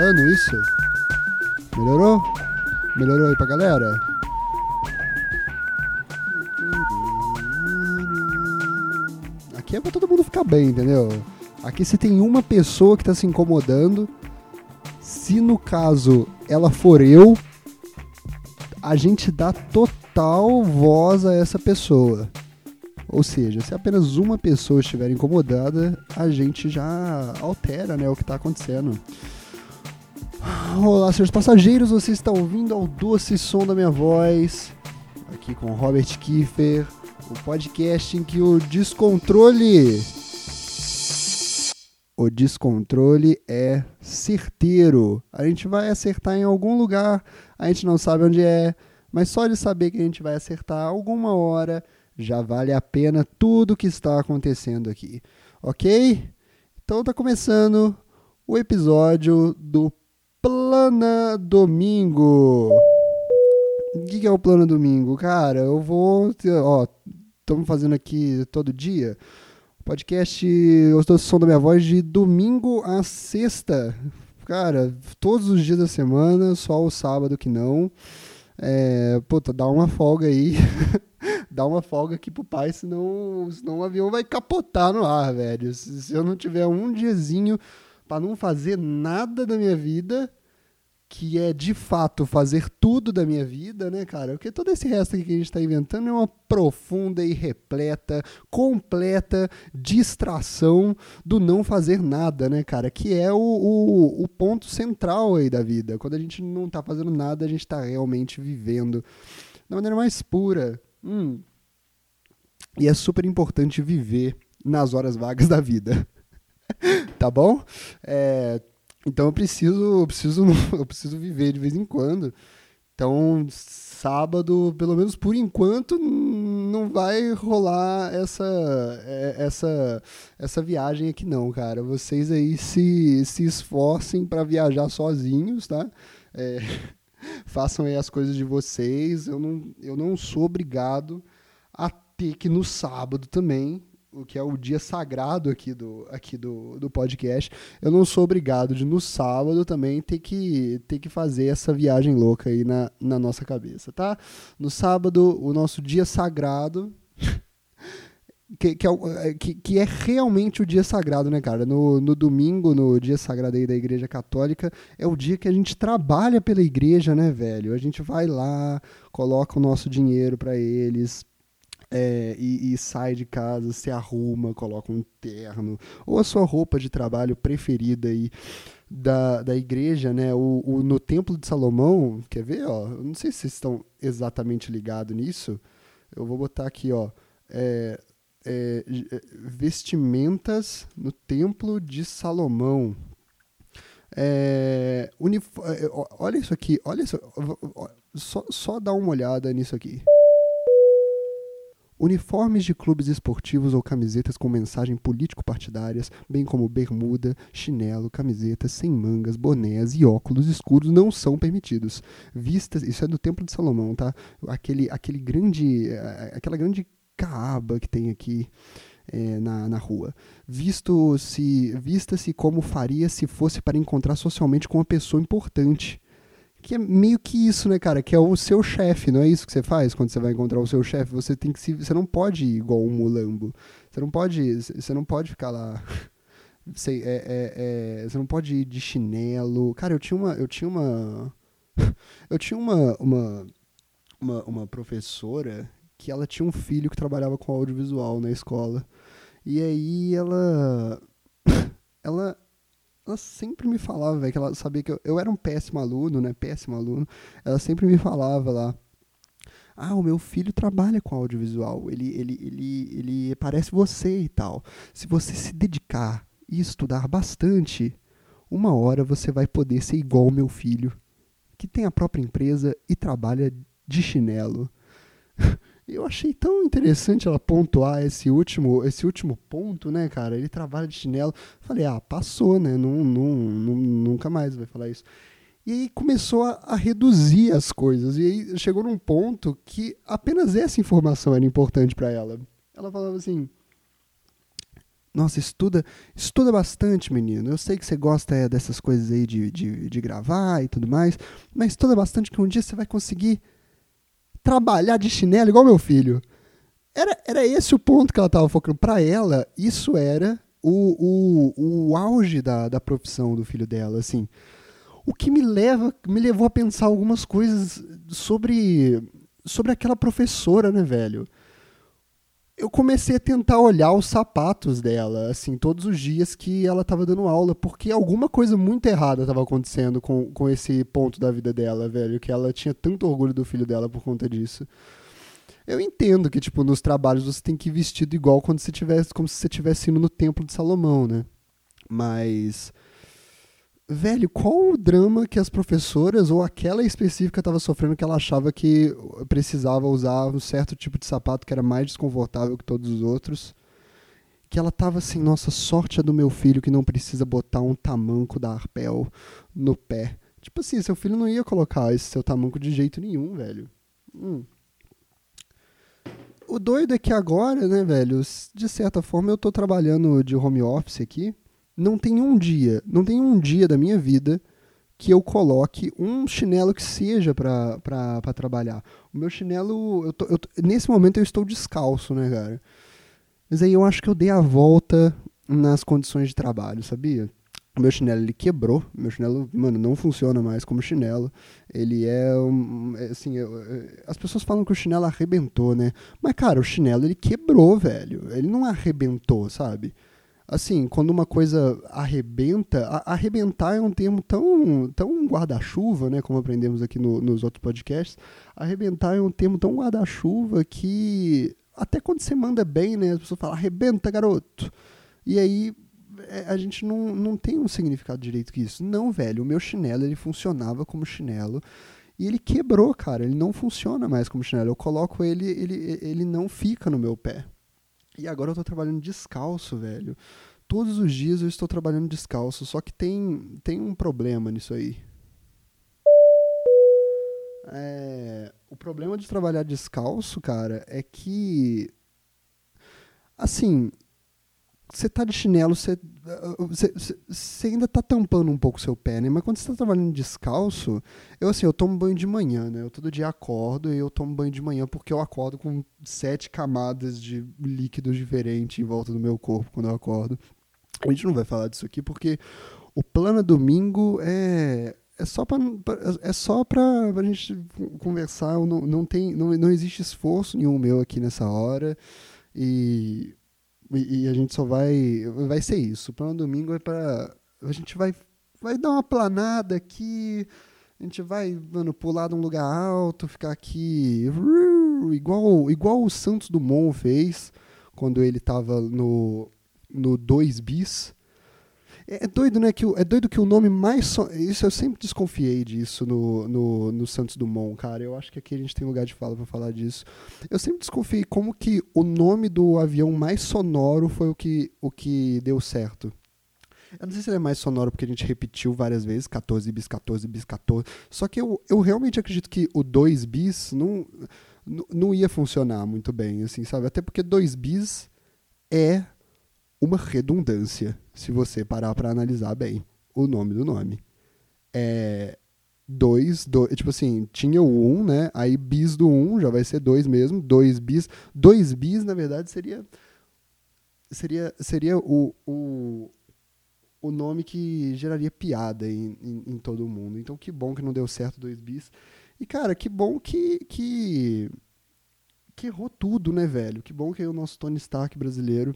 melhorando isso? Melhorou? Melhorou aí pra galera? Aqui é pra todo mundo ficar bem, entendeu? Aqui se tem uma pessoa que tá se incomodando, se no caso ela for eu, a gente dá total voz a essa pessoa. Ou seja, se apenas uma pessoa estiver incomodada, a gente já altera né, o que está acontecendo. Olá, senhores passageiros, você está ouvindo ao doce som da minha voz, aqui com Robert Kiefer, o podcast em que o descontrole. O descontrole é certeiro. A gente vai acertar em algum lugar, a gente não sabe onde é, mas só de saber que a gente vai acertar alguma hora já vale a pena tudo que está acontecendo aqui, ok? Então tá começando o episódio do Plana Domingo. O que, é o Plano Domingo? Cara, eu vou. Ó, estamos fazendo aqui todo dia. Podcast Eu estou som da minha voz de domingo a sexta. Cara, todos os dias da semana, só o sábado que não. É, puta, dá uma folga aí. dá uma folga aqui pro pai, senão, senão o avião vai capotar no ar, velho. Se, se eu não tiver um diazinho para não fazer nada da minha vida, que é de fato fazer tudo da minha vida, né, cara? Porque todo esse resto aqui que a gente está inventando é uma profunda e repleta, completa distração do não fazer nada, né, cara? Que é o, o, o ponto central aí da vida. Quando a gente não está fazendo nada, a gente está realmente vivendo da maneira mais pura. Hum. E é super importante viver nas horas vagas da vida. tá bom? É, então eu preciso, eu preciso, eu preciso viver de vez em quando. Então, sábado, pelo menos por enquanto, não vai rolar essa é, essa essa viagem aqui não, cara. Vocês aí se, se esforcem para viajar sozinhos, tá? É, façam aí as coisas de vocês. Eu não, eu não sou obrigado a ter que no sábado também o que é o dia sagrado aqui do, aqui do, do podcast, eu não sou obrigado de no sábado também ter que, ter que fazer essa viagem louca aí na, na nossa cabeça, tá? No sábado, o nosso dia sagrado. Que, que, é, que, que, é realmente o dia sagrado, né, cara? No, no domingo, no dia sagrado aí da Igreja Católica, é o dia que a gente trabalha pela igreja, né, velho? A gente vai lá, coloca o nosso dinheiro para eles, é, e, e, sai de casa, se arruma, coloca um terno, ou a sua roupa de trabalho preferida aí da, da igreja, né? O, o, no Templo de Salomão, quer ver? Ó, não sei se vocês estão exatamente ligados nisso. Eu vou botar aqui, ó. É, é, é vestimentas no Templo de Salomão. É, é olha isso aqui, olha isso. Só, só dá uma olhada nisso aqui. Uniformes de clubes esportivos ou camisetas com mensagem político-partidárias, bem como bermuda, chinelo, camisetas sem mangas, bonés e óculos escuros não são permitidos. Vistas, isso é do Templo de Salomão, tá? Aquele, aquele grande, eh, aquela grande caaba que tem aqui é, na, na rua. Visto se, vista-se como faria se fosse para encontrar socialmente com uma pessoa importante que é meio que isso, né, cara? Que é o seu chefe, não é isso que você faz quando você vai encontrar o seu chefe? Você tem que se, você não pode ir igual um mulambo. Você não pode, você não pode ficar lá. Sei, é, é, é, você não pode ir de chinelo. Cara, eu tinha uma, eu tinha uma, eu tinha uma, uma, uma, uma professora que ela tinha um filho que trabalhava com audiovisual na escola. E aí ela, ela ela sempre me falava, velho, que ela sabia que eu, eu era um péssimo aluno, né? Péssimo aluno. Ela sempre me falava lá. Ah, o meu filho trabalha com audiovisual. Ele, ele, ele, ele parece você e tal. Se você se dedicar e estudar bastante, uma hora você vai poder ser igual ao meu filho, que tem a própria empresa e trabalha de chinelo. Eu achei tão interessante ela pontuar esse último, esse último ponto, né, cara? Ele trabalha de chinelo. Falei, ah, passou, né? Não, não, não, nunca mais vai falar isso. E aí começou a, a, reduzir as coisas. E aí chegou num ponto que apenas essa informação era importante para ela. Ela falava assim: Nossa, estuda, estuda bastante, menino. Eu sei que você gosta é, dessas coisas aí de, de, de gravar e tudo mais, mas estuda bastante que um dia você vai conseguir trabalhar de chinelo igual meu filho. Era, era esse o ponto que ela estava focando. Para ela, isso era o, o, o auge da, da profissão do filho dela, assim. O que me leva, me levou a pensar algumas coisas sobre, sobre aquela professora, né, velho? Eu comecei a tentar olhar os sapatos dela, assim, todos os dias que ela estava dando aula, porque alguma coisa muito errada estava acontecendo com, com esse ponto da vida dela, velho, que ela tinha tanto orgulho do filho dela por conta disso. Eu entendo que, tipo, nos trabalhos você tem que ir vestido igual quando você tivesse, como se você estivesse indo no templo de Salomão, né? Mas velho, qual o drama que as professoras ou aquela específica estava sofrendo que ela achava que precisava usar um certo tipo de sapato que era mais desconfortável que todos os outros? Que ela tava assim, nossa, sorte é do meu filho que não precisa botar um tamanco da Arpel no pé. Tipo assim, seu filho não ia colocar esse seu tamanco de jeito nenhum, velho. Hum. O doido é que agora, né, velho, de certa forma eu tô trabalhando de home office aqui não tem um dia, não tem um dia da minha vida que eu coloque um chinelo que seja para trabalhar. O meu chinelo, eu tô, eu, nesse momento eu estou descalço, né, cara? Mas aí eu acho que eu dei a volta nas condições de trabalho, sabia? O meu chinelo ele quebrou, meu chinelo, mano, não funciona mais como chinelo. Ele é, um, é assim, eu, as pessoas falam que o chinelo arrebentou, né? Mas cara, o chinelo ele quebrou, velho. Ele não arrebentou, sabe? Assim, quando uma coisa arrebenta, a, arrebentar é um termo tão, tão guarda-chuva, né, como aprendemos aqui no, nos outros podcasts. Arrebentar é um termo tão guarda-chuva que até quando você manda bem, né, as pessoas falam arrebenta, garoto. E aí é, a gente não, não tem um significado direito que isso. Não, velho, o meu chinelo ele funcionava como chinelo e ele quebrou, cara. Ele não funciona mais como chinelo. Eu coloco ele, ele, ele não fica no meu pé. E agora eu tô trabalhando descalço, velho. Todos os dias eu estou trabalhando descalço, só que tem, tem um problema nisso aí. É, o problema de trabalhar descalço, cara, é que. Assim, você tá de chinelo, você, você, ainda tá tampando um pouco o seu pé, né? Mas quando você tá trabalhando descalço, eu assim, eu tomo banho de manhã, né? Eu todo dia acordo e eu tomo banho de manhã porque eu acordo com sete camadas de líquidos diferentes em volta do meu corpo quando eu acordo. A gente não vai falar disso aqui porque o plano domingo é é só para é só para a gente conversar, não, não tem não, não existe esforço nenhum meu aqui nessa hora e e, e, a gente só vai. Vai ser isso. O plano domingo é para. A gente vai, vai dar uma planada aqui. A gente vai, mano, pular de um lugar alto, ficar aqui. Igual, igual o Santos Dumont fez quando ele tava no, no 2 bis. É, é, doido, né? Que o, é doido que o nome mais. So... Isso eu sempre desconfiei disso no, no, no, Santos Dumont, cara. Eu acho que aqui a gente tem lugar de fala para falar disso. Eu sempre desconfiei como que o nome do avião mais sonoro foi o que, o que deu certo. Eu não sei se ele é mais sonoro porque a gente repetiu várias vezes, 14 bis, 14 bis, 14. Só que eu, eu realmente acredito que o 2 bis não, não ia funcionar muito bem, assim, sabe? Até porque 2 bis é uma redundância, se você parar para analisar bem o nome do nome. É 2, tipo assim, tinha o 1, um, né? Aí bis do 1 um já vai ser 2 mesmo, 2 bis. 2 bis, na verdade, seria seria seria o, o, o nome que geraria piada em, em, em todo mundo. Então, que bom que não deu certo 2 bis. E, cara, que bom que, que, que errou tudo, né, velho? Que bom que o nosso Tony Stark brasileiro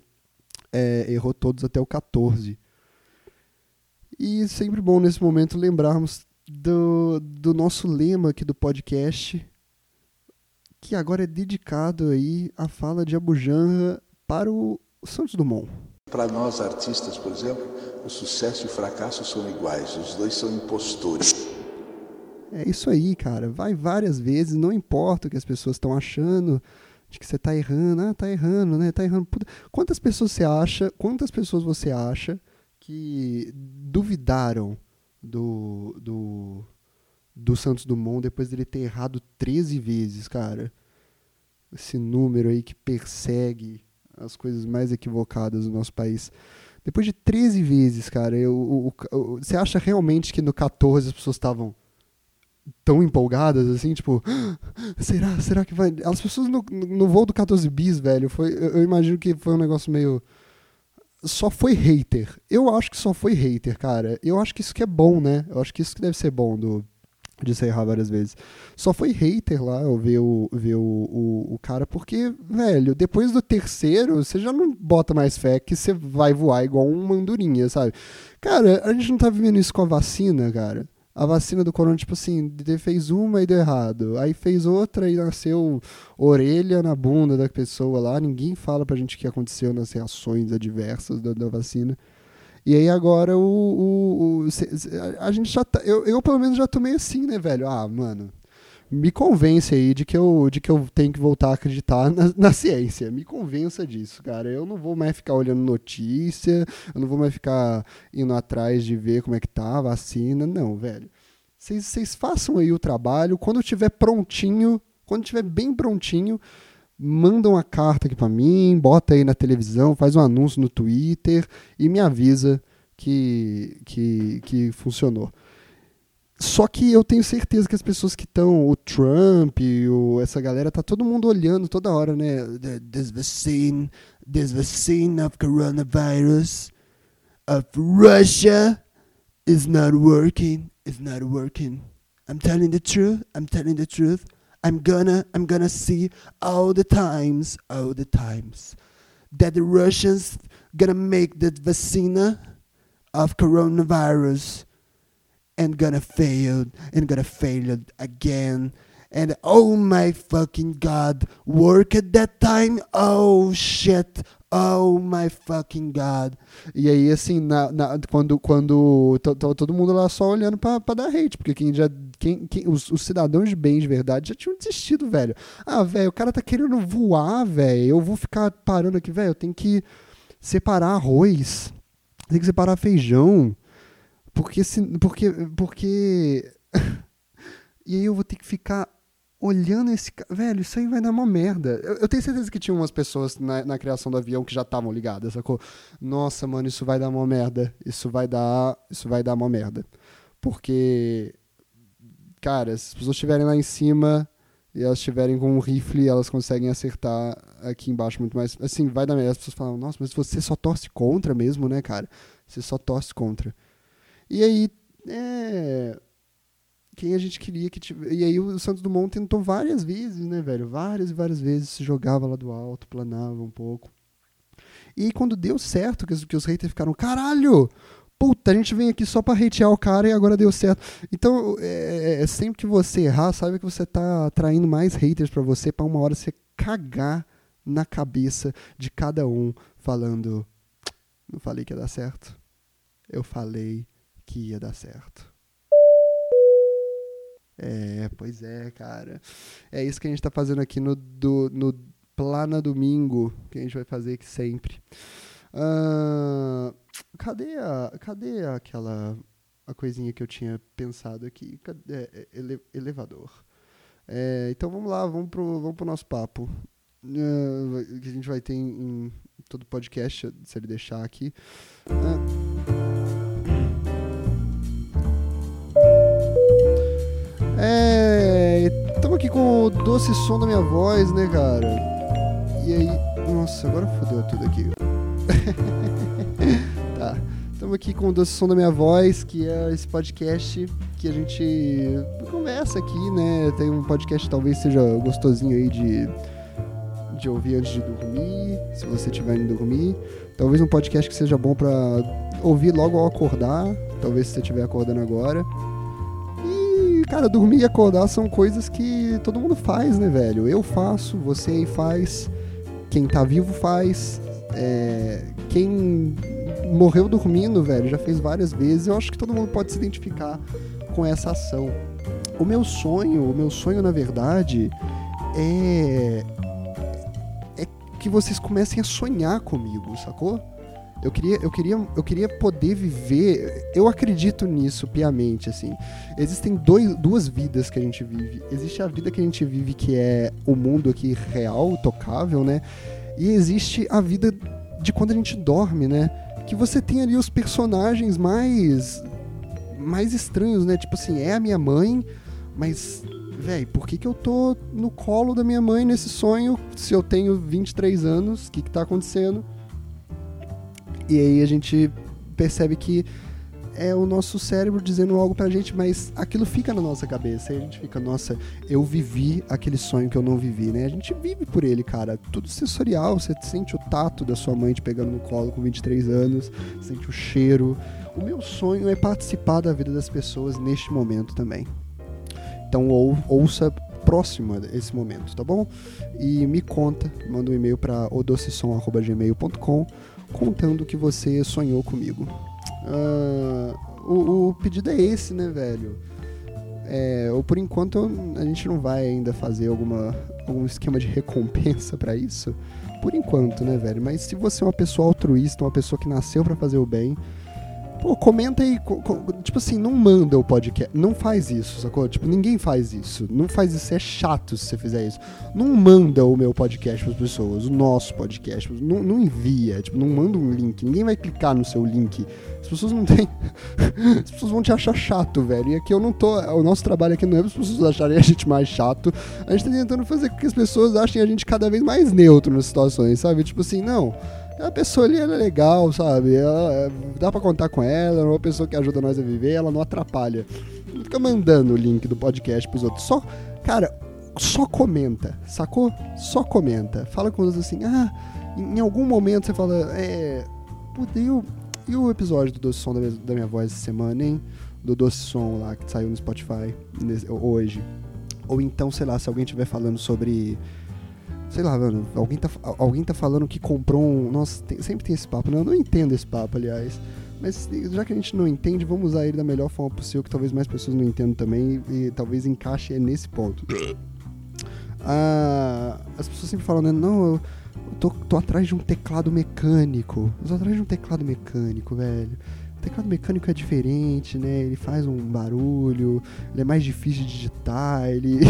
é, errou todos até o 14. E sempre bom nesse momento lembrarmos do, do nosso lema aqui do podcast, que agora é dedicado aí à fala de Abu Janra para o Santos Dumont. Para nós artistas, por exemplo, o sucesso e o fracasso são iguais, os dois são impostores. É isso aí, cara. Vai várias vezes, não importa o que as pessoas estão achando, de que você tá errando, ah, tá errando, né? Tá errando. Puta. Quantas pessoas você acha, quantas pessoas você acha que duvidaram do, do, do Santos Dumont depois dele ter errado 13 vezes, cara? Esse número aí que persegue as coisas mais equivocadas do nosso país. Depois de 13 vezes, cara, eu, o, o, você acha realmente que no 14 as pessoas estavam tão empolgadas assim, tipo, ah, será, será que vai. As pessoas no, no voo do 14 bis, velho, foi, eu, eu imagino que foi um negócio meio. Só foi hater. Eu acho que só foi hater, cara. Eu acho que isso que é bom, né? Eu acho que isso que deve ser bom do, de se errar várias vezes. Só foi hater lá eu ver, o, ver o, o, o, cara, porque, velho, depois do terceiro, você já não bota mais fé que você vai voar igual uma andorinha, sabe? Cara, a gente não tá vivendo isso com a vacina, cara a vacina do corona, tipo assim, fez uma e deu errado. Aí fez outra e nasceu orelha na bunda da pessoa lá. Ninguém fala pra gente o que aconteceu nas reações adversas da, da vacina. E aí agora o, o, o, a gente já tá, eu, eu pelo menos já tomei assim, né, velho? Ah, mano, me convence aí de que eu, de que eu tenho que voltar a acreditar na, na, ciência. Me convença disso, cara. Eu não vou mais ficar olhando notícia, eu não vou mais ficar indo atrás de ver como é que tá a vacina. Não, velho. Vocês façam aí o trabalho. Quando tiver prontinho, quando tiver bem prontinho, manda uma carta aqui para mim, bota aí na televisão, faz um anúncio no Twitter e me avisa que, que, que funcionou. Só que eu tenho certeza que as pessoas que estão, o Trump, o, essa galera, tá todo mundo olhando toda hora, né? This vaccine, this vaccine of coronavirus of Russia is not working, is not working. I'm telling the truth, I'm telling the truth. I'm gonna, I'm gonna see all the times, all the times that the Russians gonna make the vaccine of coronavirus and gonna fail and gonna fail again. And oh my fucking god, work at that time? Oh shit, oh my fucking god. E aí, assim, na, na, quando, quando todo mundo lá só olhando pra, pra dar hate, porque quem já. Quem, quem, os, os cidadãos de bem de verdade já tinham desistido, velho. Ah, velho, o cara tá querendo voar, velho. Eu vou ficar parando aqui, velho. Eu tenho que separar arroz, tem que separar feijão. Porque se, porque porque e aí eu vou ter que ficar olhando esse velho, isso aí vai dar uma merda. Eu, eu tenho certeza que tinha umas pessoas na, na criação do avião que já estavam ligadas, sacou? Nossa, mano, isso vai dar uma merda. Isso vai dar, isso vai dar uma merda. Porque cara, se as pessoas estiverem lá em cima e elas estiverem com um rifle, elas conseguem acertar aqui embaixo muito mais. Assim, vai dar merda. As pessoas falam, nossa, mas você só torce contra mesmo, né, cara? Você só torce contra. E aí, é, quem a gente queria que tivesse. E aí o Santos Dumont tentou várias vezes, né, velho? Várias e várias vezes se jogava lá do alto, planava um pouco. E aí, quando deu certo, que os, que os haters ficaram, caralho! Puta, a gente vem aqui só pra hatear o cara e agora deu certo. Então, é, é, é sempre que você errar, sabe que você tá atraindo mais haters para você, para uma hora você cagar na cabeça de cada um, falando: Não falei que ia dar certo? Eu falei que ia dar certo. É, pois é, cara. É isso que a gente tá fazendo aqui no, do, no Plana Domingo, que a gente vai fazer aqui sempre. Uh, cadê, a, cadê aquela a coisinha que eu tinha pensado aqui? Cadê, é, ele, elevador. É, então vamos lá, vamos pro, vamos pro nosso papo. Uh, que a gente vai ter em, em todo podcast, se ele deixar aqui. Uh, É. Estamos aqui com o doce som da minha voz, né, cara? E aí. Nossa, agora fodeu tudo aqui. tá. Estamos aqui com o doce som da minha voz, que é esse podcast que a gente conversa aqui, né? Tem um podcast que talvez seja gostosinho aí de, de ouvir antes de dormir, se você estiver indo dormir. Talvez um podcast que seja bom para ouvir logo ao acordar, talvez se você estiver acordando agora cara, dormir e acordar são coisas que todo mundo faz, né, velho? Eu faço, você aí faz, quem tá vivo faz, é, quem morreu dormindo, velho, já fez várias vezes. Eu acho que todo mundo pode se identificar com essa ação. O meu sonho, o meu sonho, na verdade, é, é que vocês comecem a sonhar comigo, sacou? Eu queria, eu queria, eu queria poder viver. Eu acredito nisso piamente, assim. Existem dois, duas vidas que a gente vive. Existe a vida que a gente vive que é o mundo aqui real, tocável, né? E existe a vida de quando a gente dorme, né? Que você tem ali os personagens mais mais estranhos, né? Tipo assim, é a minha mãe, mas velho, por que, que eu tô no colo da minha mãe nesse sonho se eu tenho 23 anos? O que, que tá acontecendo? E aí a gente percebe que é o nosso cérebro dizendo algo pra gente, mas aquilo fica na nossa cabeça. E a gente fica, nossa, eu vivi aquele sonho que eu não vivi, né? A gente vive por ele, cara. Tudo sensorial, você sente o tato da sua mãe te pegando no colo com 23 anos, sente o cheiro. O meu sonho é participar da vida das pessoas neste momento também. Então ou, ouça próximo a esse momento, tá bom? E me conta, manda um e-mail para odocesom.gmail.com contando que você sonhou comigo. Uh, o, o, pedido é esse, né, velho? É, ou por enquanto a gente não vai ainda fazer alguma, algum esquema de recompensa para isso. Por enquanto, né, velho? Mas se você é uma pessoa altruísta, uma pessoa que nasceu para fazer o bem, Pô, comenta aí. Tipo assim, não manda o podcast. Não faz isso, sacou? Tipo, ninguém faz isso. Não faz isso. É chato se você fizer isso. Não manda o meu podcast para as pessoas, o nosso podcast. Não, não envia. Tipo, não manda um link. Ninguém vai clicar no seu link. As pessoas não têm. As pessoas vão te achar chato, velho. E aqui eu não tô. O nosso trabalho aqui não é para as pessoas acharem a gente mais chato. A gente tá tentando fazer com que as pessoas achem a gente cada vez mais neutro nas situações, sabe? Tipo assim, não a pessoa ali ela é legal, sabe? Ela, é, dá pra contar com ela, é uma pessoa que ajuda nós a viver, ela não atrapalha. Não fica mandando o link do podcast pros outros. Só, cara, só comenta, sacou? Só comenta. Fala com os assim, ah, em, em, algum momento você fala, é. Puta, e o, e o episódio do Doce Som da minha, da minha voz essa semana, hein? Do Doce Som lá que saiu no Spotify nesse, hoje. Ou então, sei lá, se alguém estiver falando sobre sei lá, mano, alguém tá, alguém tá falando que comprou um. Nossa, tem, sempre tem esse papo, né? Eu não entendo esse papo, aliás. Mas já que a gente não entende, vamos usar ele da melhor forma possível, que talvez mais pessoas não entendam também, e, e talvez encaixe nesse ponto. Ah, as pessoas sempre falam, né? Não, eu tô, tô atrás de um teclado mecânico. Eu tô atrás de um teclado mecânico, velho teclado mecânico é diferente, né? Ele faz um barulho, ele é mais difícil de digitar, ele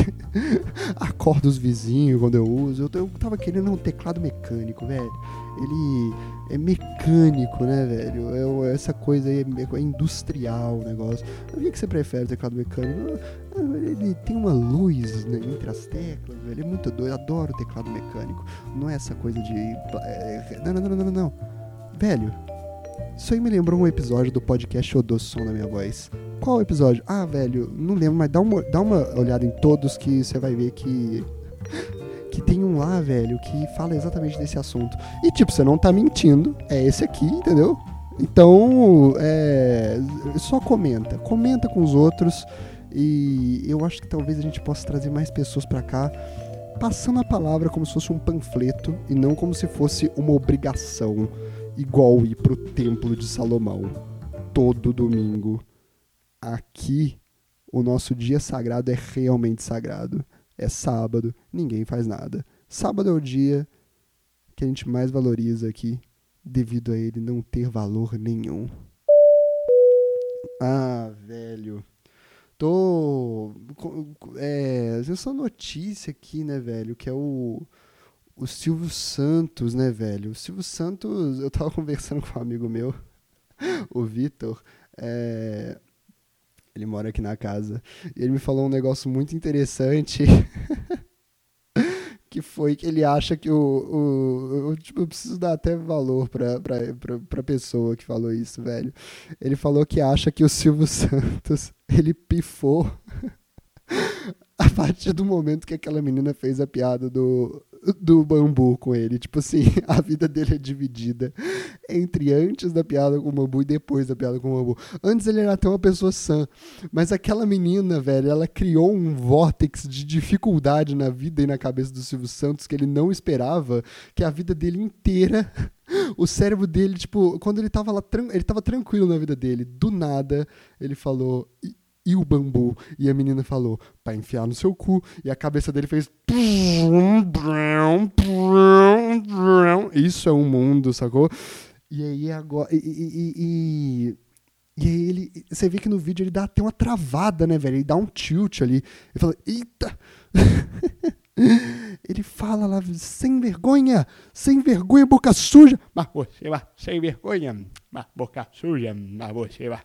acorda os vizinhos quando eu uso. Eu, eu tava querendo um teclado mecânico, velho. Ele é mecânico, né, velho? É, essa coisa aí é, é industrial o negócio. O que, você prefere, teclado mecânico? Ah, ele tem uma luz né, entre as teclas, velho. É muito doido. Eu adoro teclado mecânico. Não é essa coisa de. É, não, não, não, não, não. Velho, isso aí me lembrou um episódio do podcast O Doce Som da Minha Voz. Qual episódio? Ah, velho, não lembro, mas dá uma, dá uma olhada em todos que você vai ver que. Que tem um lá, velho, que fala exatamente desse assunto. E, tipo, você não tá mentindo, é esse aqui, entendeu? Então, é. Só comenta. Comenta com os outros. E eu acho que talvez a gente possa trazer mais pessoas para cá, passando a palavra como se fosse um panfleto e não como se fosse uma obrigação igual ir pro Templo de Salomão todo domingo. Aqui, o nosso dia sagrado é realmente sagrado. É sábado, ninguém faz nada. Sábado é o dia que a gente mais valoriza aqui, devido a ele não ter valor nenhum. Ah, velho. Tô. É. Essa notícia aqui, né, velho? Que é o o Silvio Santos, né, velho? O Silvio Santos, eu tava conversando com um amigo meu, o Vitor, é... ele mora aqui na casa, e ele me falou um negócio muito interessante. que foi que ele acha que o. o eu, tipo, eu preciso dar até valor pra, pra, pra, pra pessoa que falou isso, velho. Ele falou que acha que o Silvio Santos ele pifou a partir do momento que aquela menina fez a piada do, do bambu com ele. Tipo assim, a vida dele é dividida entre antes da piada com o bambu e depois da piada com o bambu. Antes ele era até uma pessoa sã, mas aquela menina, velho, ela criou um vórtex de dificuldade na vida e na cabeça do Silvio Santos que ele não esperava, que a vida dele inteira o cérebro dele, tipo, quando ele tava lá, ele tava tranquilo na vida dele, do nada, ele falou, e o bambu. E a menina falou, pra enfiar no seu cu. E a cabeça dele fez. Isso é um mundo, sacou? E aí agora. E, e, e, e, aí ele. Você vê que no vídeo ele dá até uma travada, né, velho? Ele dá um tilt ali. Ele fala, eita! ele fala lá, sem vergonha, sem vergonha, boca suja. Mas você vai, sem vergonha, mas boca suja, mas você vai,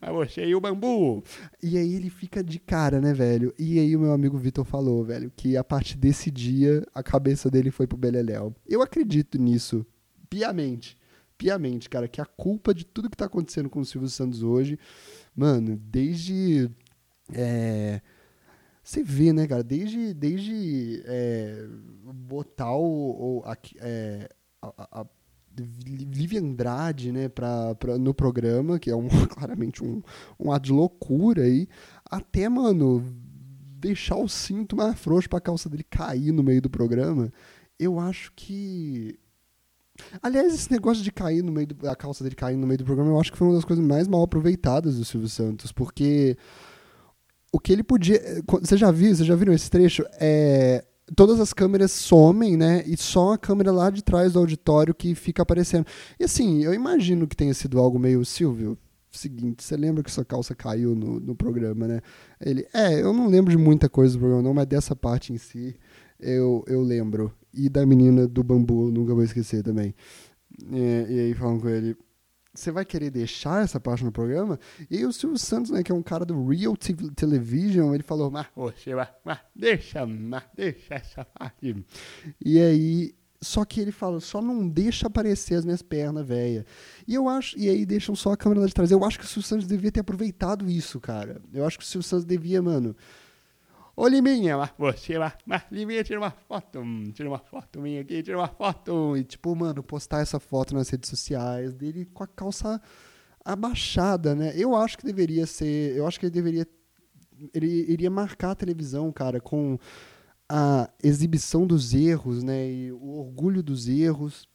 mas você e o bambu. E aí ele fica de cara, né, velho? E aí o meu amigo Vitor falou, velho, que a partir desse dia a cabeça dele foi pro Beleléu. Eu acredito nisso, piamente, piamente, cara, que a culpa de tudo que tá acontecendo com o Silvio Santos hoje, mano, desde... É, você vê, né, cara, desde, desde é, botar o, o a, é, a, a Lívia Andrade, né, pra, pra, no programa, que é um, claramente um, um de loucura aí, até, mano, deixar o cinto mais frouxo pra calça dele cair no meio do programa, eu acho que. Aliás, esse negócio de cair no meio do, a calça dele cair no meio do programa, eu acho que foi uma das coisas mais mal aproveitadas do Silvio Santos, porque o que ele podia. Eh, você já viu? Vocês já viram esse trecho? É, todas as câmeras somem, né? E só a câmera lá de trás do auditório que fica aparecendo. E assim, eu imagino que tenha sido algo meio Silvio. Seguinte, você lembra que sua calça caiu no, no programa, né? Ele, é, eu não lembro de muita coisa do programa, não, mas dessa parte em si eu, eu lembro. E da menina do bambu, nunca vou esquecer também. É, e aí falam com ele, você vai querer deixar essa parte no programa? E o Silvio Santos, né, que é um cara do Real TV Television, ele falou, mas você vai, mas deixa, mas deixa essa parte. E aí, só que ele fala, só não deixa aparecer as minhas pernas, velha. E eu acho, e aí deixam só a câmera lá de trás. Eu acho que o Silvio Santos devia ter aproveitado isso, cara. Eu acho que o Silvio Santos devia, mano, Ô Liminha, mas você lá, mas Liminha, tira uma foto, tira uma foto minha aqui, tira uma foto. E tipo, mano, postar essa foto nas redes sociais dele com a calça abaixada, né? Eu acho que deveria ser, eu acho que ele deveria, ele iria marcar a televisão, cara, com a exibição dos erros, né? E o orgulho dos erros.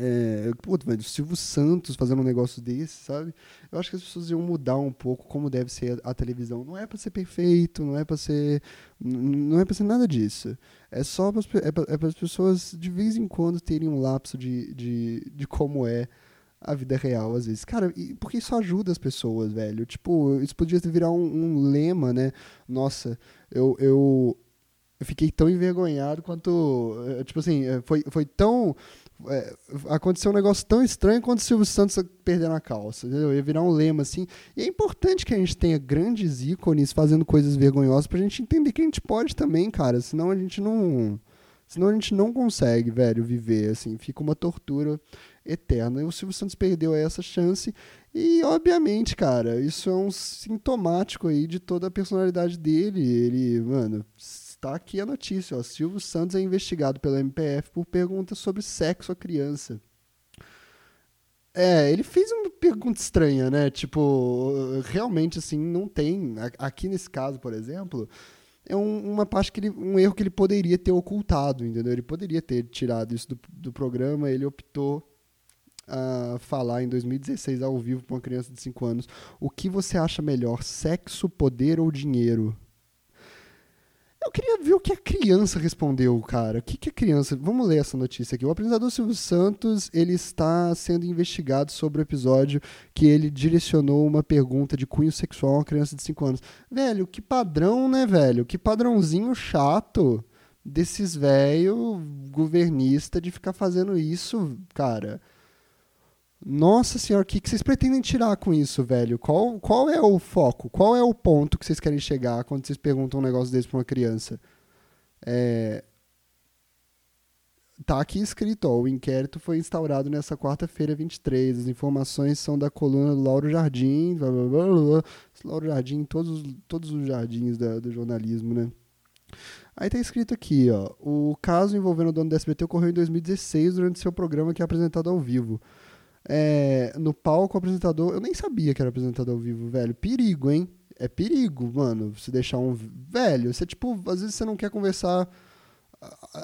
É, pô, velho, Silvio Santos fazendo um negócio desse, sabe? Eu acho que as pessoas iam mudar um pouco como deve ser a, a televisão. Não é para ser perfeito, não é para ser. Não é para ser nada disso. É só para é para as pessoas de vez em quando terem um lapso de, de, de como é a vida real, às vezes. Cara, porque isso ajuda as pessoas, velho. Tipo, isso podia virar um, um lema, né? Nossa, eu, eu, eu fiquei tão envergonhado quanto. Eh, tipo assim, eh, foi, foi tão é, aconteceu um negócio tão estranho quanto o Silvio Santos perdendo a calça. Entendeu? Ia virar um lema assim. E é importante que a gente tenha grandes ícones fazendo coisas vergonhosas pra gente entender que a gente pode também, cara. Senão a gente não. Senão a gente não consegue, velho, viver, assim. Fica uma tortura eterna. E o Silvio Santos perdeu essa chance. E, obviamente, cara, isso é um sintomático aí de toda a personalidade dele. Ele, mano, Está aqui a notícia, ó. Silvio Santos é investigado pela MPF por perguntas sobre sexo à criança. É, ele fez uma pergunta estranha, né? Tipo, realmente, assim, não tem. Aqui nesse caso, por exemplo, é um, uma parte que ele, um erro que ele poderia ter ocultado, entendeu? Ele poderia ter tirado isso do, do programa, ele optou a falar em 2016 ao vivo para uma criança de 5 anos. O que você acha melhor, sexo, poder ou dinheiro? Eu queria ver o que a criança respondeu, cara. O que, que a criança. Vamos ler essa notícia aqui. O apresentador Silvio Santos ele está sendo investigado sobre o episódio que ele direcionou uma pergunta de cunho sexual a uma criança de 5 anos. Velho, que padrão, né, velho? Que padrãozinho chato desses velho governista de ficar fazendo isso, cara. Nossa senhora, o que, que vocês pretendem tirar com isso, velho? Qual, qual é o foco? Qual é o ponto que vocês querem chegar quando vocês perguntam um negócio desse pra uma criança? É... Tá aqui escrito, ó, o inquérito foi instaurado nessa quarta-feira, 23. As informações são da coluna do Lauro Jardim, blá, blá, blá, blá. Lauro Jardim, todos, todos os jardins da, do jornalismo, né? Aí tá escrito aqui, ó, o caso envolvendo o dono do SBT ocorreu em 2016 durante seu programa que é apresentado ao vivo é, no palco o apresentador. Eu nem sabia que era apresentador ao vivo, velho. Perigo, hein? É perigo, mano. Você deixar um. Velho, você, tipo, às vezes você não quer conversar.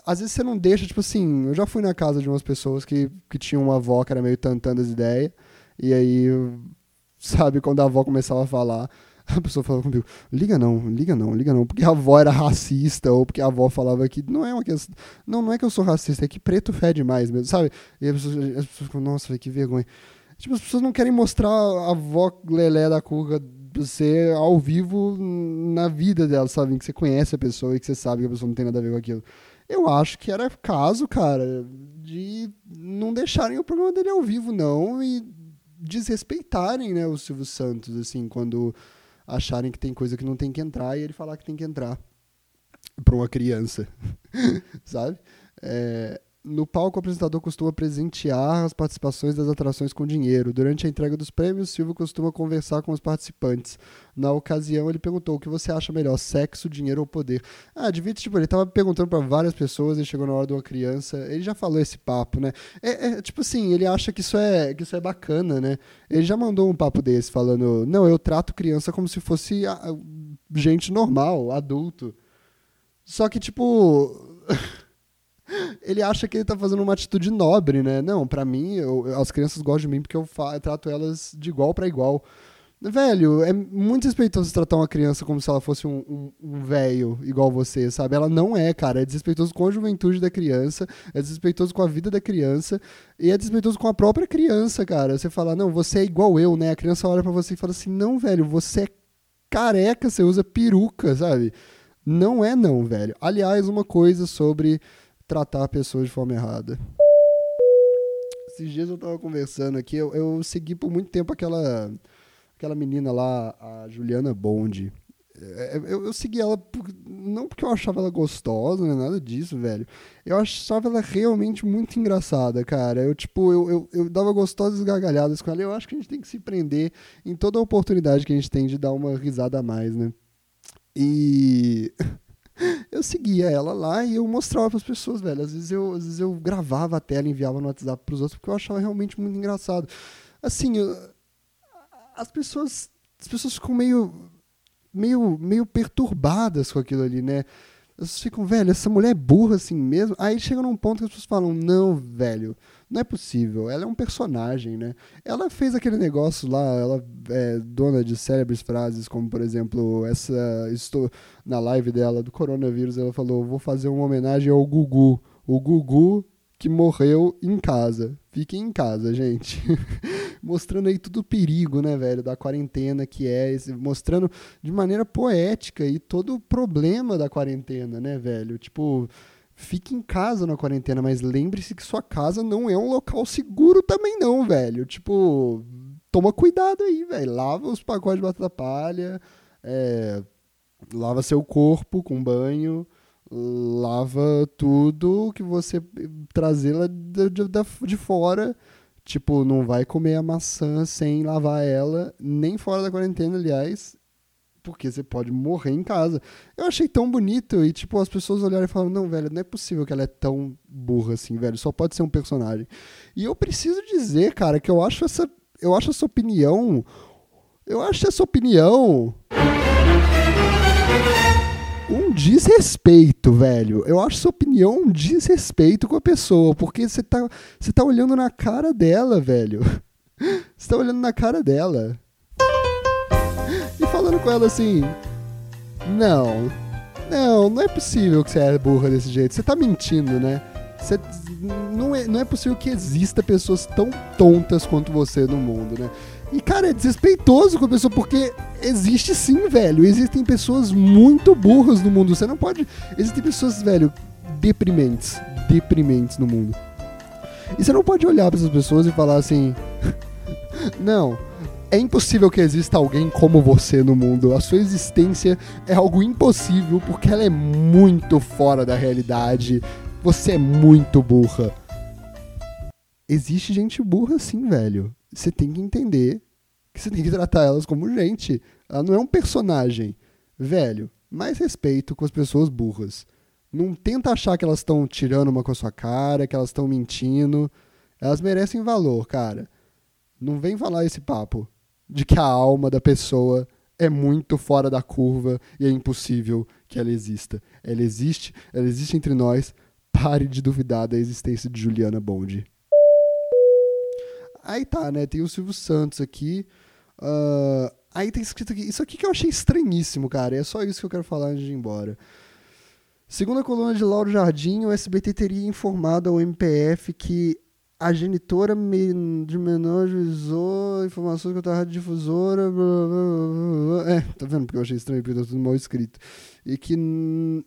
Às vezes você não deixa, tipo assim. Eu já fui na casa de umas pessoas que, que tinham uma avó que era meio tantando as ideias. E aí, sabe, quando a avó começava a falar. A pessoa falava comigo, liga não, liga não, liga não, porque a avó era racista, ou porque a avó falava que não é uma questão. Não, não é que eu sou racista, é que preto fede mais mesmo, sabe? E as pessoas, as pessoas ficam, nossa, que vergonha. Tipo, as pessoas não querem mostrar a avó lelé da cuca você ao vivo na vida dela, sabe? Que você conhece a pessoa e que você sabe que a pessoa não tem nada a ver com aquilo. Eu acho que era caso, cara, de não deixarem o programa dele ao vivo, não, e desrespeitarem, né, o Silvio Santos, assim, quando acharem que tem coisa que não tem que entrar e ele falar que tem que entrar para uma criança, sabe? É, no palco, o apresentador costuma presentear as participações das atrações com dinheiro. Durante a entrega dos prêmios, Silvio costuma conversar com os participantes. Na ocasião, ele perguntou: o que você acha melhor, sexo, dinheiro ou poder? Ah, devia, tipo, ele tava perguntando para várias pessoas e chegou na hora de uma criança. Ele já falou esse papo, né? É, é, tipo assim, ele acha que isso, é, que isso é bacana, né? Ele já mandou um papo desse falando: não, eu trato criança como se fosse a, a, gente normal, adulto. Só que, tipo. ele acha que ele tá fazendo uma atitude nobre, né? Não, para mim, eu, as crianças gostam de mim porque eu, eu trato elas de igual para igual. Velho, é muito respeitoso tratar uma criança como se ela fosse um, um, um velho igual você, sabe? Ela não é, cara. É desrespeitoso com a juventude da criança, é desrespeitoso com a vida da criança e é desrespeitoso com a própria criança, cara. Você fala, não, você é igual eu, né? A criança olha para você e fala assim, não, velho, você é careca, você usa peruca, sabe? Não é não, velho. Aliás, uma coisa sobre tratar pessoas de forma errada. Esses dias eu tava conversando aqui, eu, eu segui por muito tempo aquela, aquela menina lá, a Juliana Bond. É, eu, eu segui ela por, não porque eu achava ela gostosa, nem nada disso, velho. Eu achava ela realmente muito engraçada, cara. Eu, tipo, eu, eu, eu dava gostosas gargalhadas com ela. Eu acho que a gente tem que se prender em toda oportunidade que a gente tem de dar uma risada a mais, né? E eu seguia ela lá e eu mostrava para as pessoas, velho. Às vezes, eu, às vezes eu gravava a tela e enviava no WhatsApp para os outros porque eu achava realmente muito engraçado. Assim, eu, as pessoas as pessoas ficam meio meio meio perturbadas com aquilo ali, né? Elas ficam, velho, essa mulher é burra assim mesmo. Aí chega num ponto que as pessoas falam, não, velho, não é possível. Ela é um personagem, né? Ela fez aquele negócio lá, ela é dona de célebres frases, como por exemplo, essa. Estou na live dela do coronavírus, ela falou: vou fazer uma homenagem ao Gugu. O Gugu que morreu em casa. Fiquem em casa, gente. mostrando aí tudo o perigo, né, velho, da quarentena que é, mostrando de maneira poética e todo o problema da quarentena, né, velho? Tipo, fique em casa na quarentena, mas lembre-se que sua casa não é um local seguro também não, velho. Tipo, toma cuidado aí, velho. Lava os pacotes de batata palha, é, lava seu corpo com banho, lava tudo que você trazer lá de, de, de fora Tipo, não vai comer a maçã sem lavar ela, nem fora da quarentena, aliás, porque você pode morrer em casa. Eu achei tão bonito e, tipo, as pessoas olharam e falaram: não, velho, não é possível que ela é tão burra assim, velho, só pode ser um personagem. E eu preciso dizer, cara, que eu acho essa, eu acho essa opinião, eu acho essa opinião um desrespeito, velho. Eu acho sua opinião um desrespeito com a pessoa, porque você tá, você tá olhando na cara dela, velho. Você tá olhando na cara dela. Falando com ela assim: Não, não, não é possível que você é burra desse jeito. Você tá mentindo, né? Você, não, é, não é possível que exista pessoas tão tontas quanto você no mundo, né? E, cara, é desrespeitoso com a pessoa, porque existe sim, velho. Existem pessoas muito burras no mundo. Você não pode. Existem pessoas, velho, deprimentes. Deprimentes no mundo. E você não pode olhar para essas pessoas e falar assim. não. É impossível que exista alguém como você no mundo. A sua existência é algo impossível porque ela é muito fora da realidade. Você é muito burra. Existe gente burra sim, velho você tem que entender que você tem que tratar elas como gente. Ela não é um personagem. Velho, mais respeito com as pessoas burras. Não tenta achar que elas estão tirando uma com a sua cara, que elas estão mentindo. Elas merecem valor, cara. Não vem falar esse papo de que a alma da pessoa é muito fora da curva e é impossível que ela exista. Ela existe, ela existe entre nós. Pare de duvidar da existência de Juliana Bond. Aí tá, né? Tem o Silvio Santos aqui. Uh, aí tem escrito aqui. Isso aqui que eu achei estranhíssimo, cara. É só isso que eu quero falar antes de ir embora. Segundo a coluna de Lauro Jardim, o SBT teria informado ao MPF que a genitora me- de menor juizou informações contra a radiodifusora. Blá, blá, blá, blá. É, tá vendo? Porque eu achei estranho, porque tá tudo mal escrito. E que.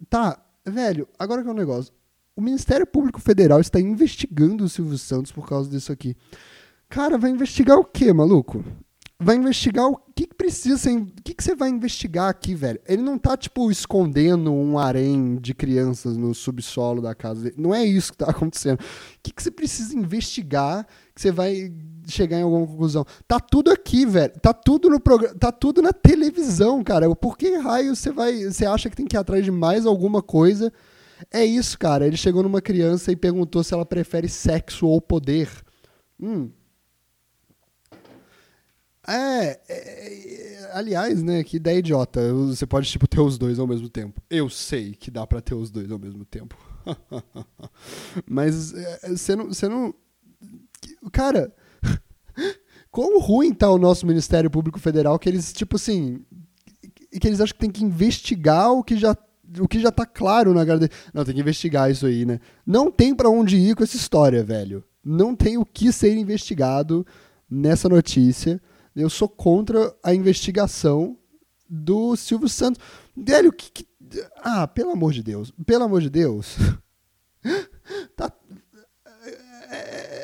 Tá, velho, agora que é um negócio. O Ministério Público Federal está investigando o Silvio Santos por causa disso aqui. Cara, vai investigar o quê, maluco? Vai investigar o que, que precisa. O que, que você vai investigar aqui, velho? Ele não tá, tipo, escondendo um harém de crianças no subsolo da casa dele. Não é isso que tá acontecendo. O que, que você precisa investigar que você vai chegar em alguma conclusão? Tá tudo aqui, velho. Tá tudo no programa. Tá tudo na televisão, cara. Por que raio você vai. Você acha que tem que ir atrás de mais alguma coisa? É isso, cara. Ele chegou numa criança e perguntou se ela prefere sexo ou poder. Hum. É, é, é, aliás, né, que ideia idiota. Você pode, tipo, ter os dois ao mesmo tempo. Eu sei que dá pra ter os dois ao mesmo tempo. Mas é, você não, você não... Cara, quão ruim tá o nosso Ministério Público Federal que eles, tipo assim... Que eles acham que tem que investigar o que já o que já tá claro na cara. Não, tem que investigar isso aí, né? Não tem pra onde ir com essa história, velho. Não tem o que ser investigado nessa notícia. Eu sou contra a investigação do Silvio Santos. Velho, que, que... Ah, pelo amor de Deus. Pelo amor de Deus. tá...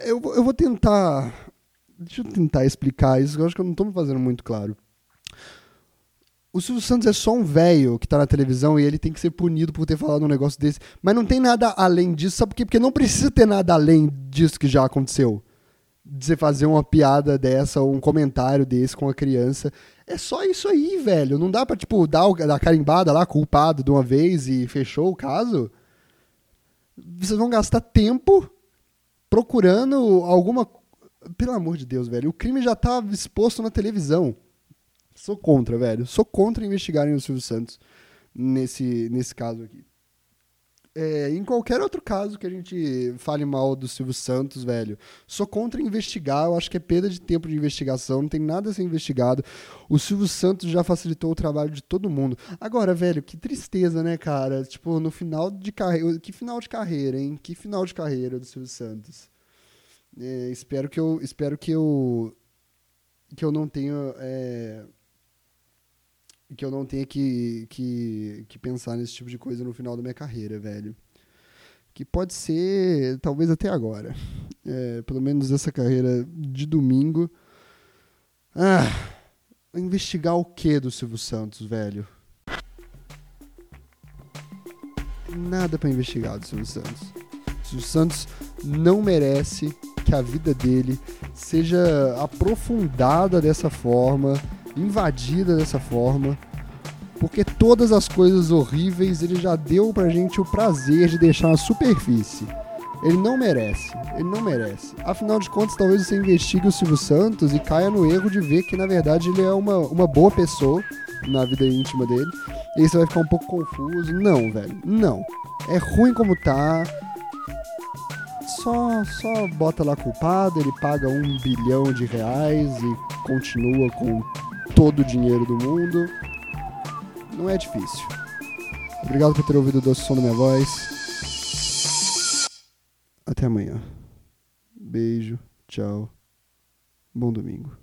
eu, eu vou tentar... Deixa eu tentar explicar isso, eu acho que eu não tô me fazendo muito claro. O Silvio Santos é só um velho que tá na televisão e ele tem que ser punido por ter falado um negócio desse. Mas não tem nada além disso, sabe por quê? Porque não precisa ter nada além disso que já aconteceu. De você fazer uma piada dessa ou um comentário desse com a criança. É só isso aí, velho. Não dá pra, tipo, dar a carimbada lá, culpado de uma vez e fechou o caso. Vocês vão gastar tempo procurando alguma. Pelo amor de Deus, velho. O crime já tá exposto na televisão. Sou contra, velho. Sou contra investigarem o Silvio Santos nesse, nesse caso aqui. É, em qualquer outro caso que a gente fale mal do Silvio Santos, velho, sou contra investigar. Eu acho que é perda de tempo de investigação. Não tem nada a ser investigado. O Silvio Santos já facilitou o trabalho de todo mundo. Agora, velho, que tristeza, né, cara? Tipo, no final de carreira. Que final de carreira, hein? Que final de carreira do Silvio Santos. É, espero que eu. Espero que eu. Que eu não tenha. É, que eu não tenha que, que, que pensar nesse tipo de coisa no final da minha carreira, velho. Que pode ser, talvez até agora. É, pelo menos essa carreira de domingo. Ah, investigar o que do Silvio Santos, velho? Nada para investigar do Silvio Santos. O Silvio Santos não merece que a vida dele seja aprofundada dessa forma invadida dessa forma, porque todas as coisas horríveis ele já deu pra gente o prazer de deixar na superfície. Ele não merece, ele não merece. Afinal de contas, talvez você investigue o Silvio Santos e caia no erro de ver que na verdade ele é uma, uma boa pessoa na vida íntima dele. E aí você vai ficar um pouco confuso. Não, velho, não. É ruim como tá. Só, só bota lá culpado, ele paga um bilhão de reais e continua com todo o dinheiro do mundo. Não é difícil. Obrigado por ter ouvido o doce som da minha voz. Até amanhã. Beijo, tchau. Bom domingo.